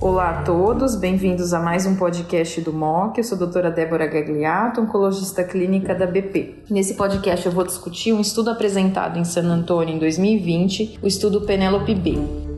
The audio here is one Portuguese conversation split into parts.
Olá a todos, bem-vindos a mais um podcast do MOC. Eu sou a doutora Débora Gagliato, oncologista clínica da BP. Nesse podcast eu vou discutir um estudo apresentado em San Antônio em 2020, o estudo Penelope B.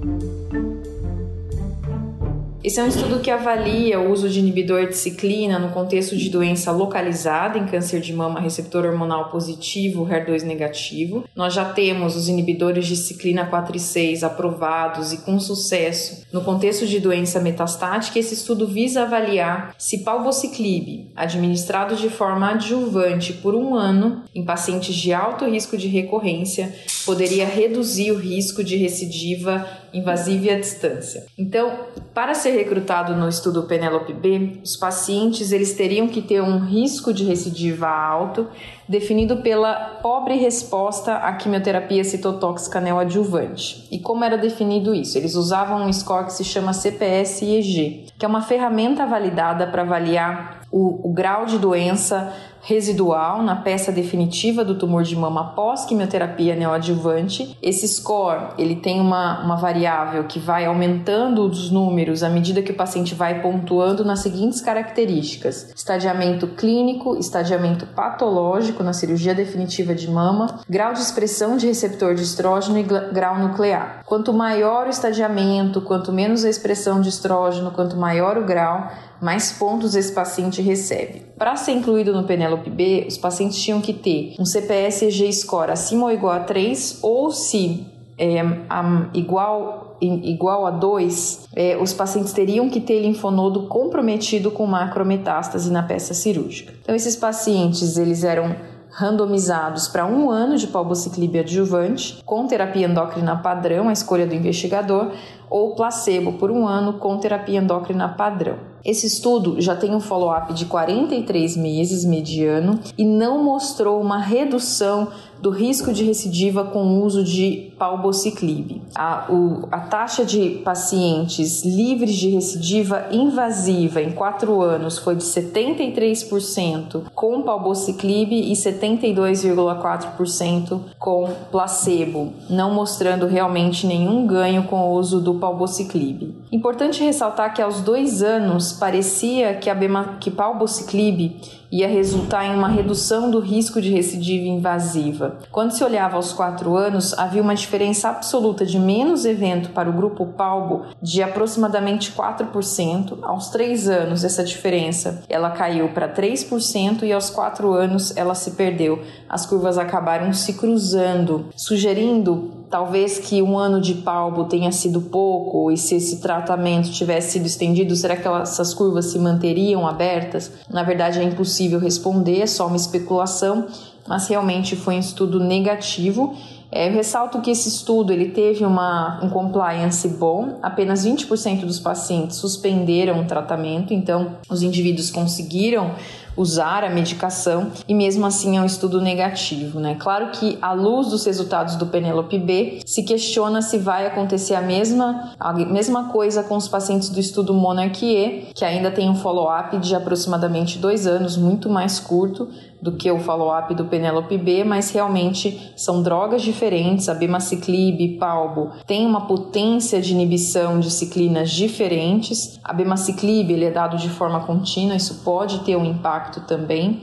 Esse é um estudo que avalia o uso de inibidor de ciclina no contexto de doença localizada em câncer de mama receptor hormonal positivo, HER2 negativo. Nós já temos os inibidores de ciclina 4 e 6 aprovados e com sucesso no contexto de doença metastática. Esse estudo visa avaliar se palbociclib, administrado de forma adjuvante por um ano em pacientes de alto risco de recorrência, poderia reduzir o risco de recidiva invasiva e à distância. Então, para ser recrutado no estudo Penelope B, os pacientes eles teriam que ter um risco de recidiva alto, definido pela pobre resposta à quimioterapia citotóxica neoadjuvante. E como era definido isso? Eles usavam um score que se chama CPS-EG, que é uma ferramenta validada para avaliar o, o grau de doença residual na peça definitiva do tumor de mama após quimioterapia neoadjuvante. Esse score ele tem uma, uma variável que vai aumentando os números à medida que o paciente vai pontuando nas seguintes características: estadiamento clínico, estadiamento patológico na cirurgia definitiva de mama, grau de expressão de receptor de estrógeno e grau nuclear. Quanto maior o estadiamento, quanto menos a expressão de estrógeno, quanto maior o grau, mais pontos esse paciente recebe. Para ser incluído no Penelope B, os pacientes tinham que ter um CPS EG score acima ou igual a 3, ou se é, um, igual, igual a 2, é, os pacientes teriam que ter linfonodo comprometido com macrometástase na peça cirúrgica. Então, esses pacientes eles eram randomizados para um ano de palbociclib adjuvante com terapia endócrina padrão, a escolha do investigador, ou placebo por um ano com terapia endócrina padrão. Esse estudo já tem um follow-up de 43 meses mediano e não mostrou uma redução do risco de recidiva com o uso de palbociclib. A, o, a taxa de pacientes livres de recidiva invasiva em 4 anos foi de 73% com palbociclib e 72,4% com placebo, não mostrando realmente nenhum ganho com o uso do palbociclib. Importante ressaltar que aos dois anos parecia que a bema, que palbociclib ia resultar em uma redução do risco de recidiva invasiva. Quando se olhava aos quatro anos, havia uma diferença absoluta de menos evento para o grupo palbo de aproximadamente 4%. Aos três anos, essa diferença ela caiu para 3% e aos quatro anos ela se perdeu. As curvas acabaram se cruzando, sugerindo talvez que um ano de palbo tenha sido pouco e se esse tratamento tivesse sido estendido, será que essas curvas se manteriam abertas? Na verdade é impossível responder, é só uma especulação, mas realmente foi um estudo negativo. É, eu ressalto que esse estudo ele teve uma, um compliance bom, apenas 20% dos pacientes suspenderam o tratamento, então os indivíduos conseguiram usar a medicação e mesmo assim é um estudo negativo, né? Claro que à luz dos resultados do Penelope B, se questiona se vai acontecer a mesma a mesma coisa com os pacientes do estudo Monarch E, que ainda tem um follow-up de aproximadamente dois anos, muito mais curto, do que o follow-up do Penelope B, mas realmente são drogas diferentes. A bemaciclib, palbo, tem uma potência de inibição de ciclinas diferentes. A bemaciclib ele é dado de forma contínua, isso pode ter um impacto também.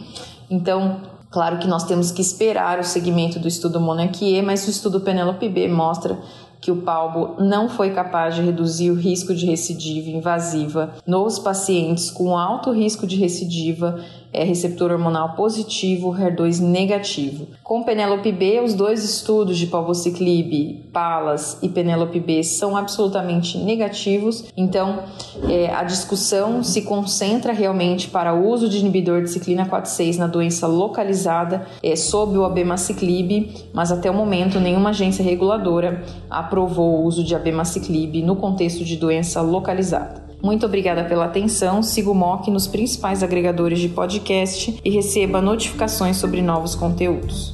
Então, Claro que nós temos que esperar o segmento do estudo Monarch E, mas o estudo Penelope B mostra que o palbo não foi capaz de reduzir o risco de recidiva invasiva nos pacientes com alto risco de recidiva é receptor hormonal positivo, HER2 negativo. Com Penelope B, os dois estudos de palbociclib, PALAS e Penelope B são absolutamente negativos, então é, a discussão se concentra realmente para o uso de inibidor de ciclina 4,6 na doença localizada é, sob o abemaciclib, mas até o momento nenhuma agência reguladora aprovou o uso de abemaciclib no contexto de doença localizada. Muito obrigada pela atenção. Siga o MOC nos principais agregadores de podcast e receba notificações sobre novos conteúdos.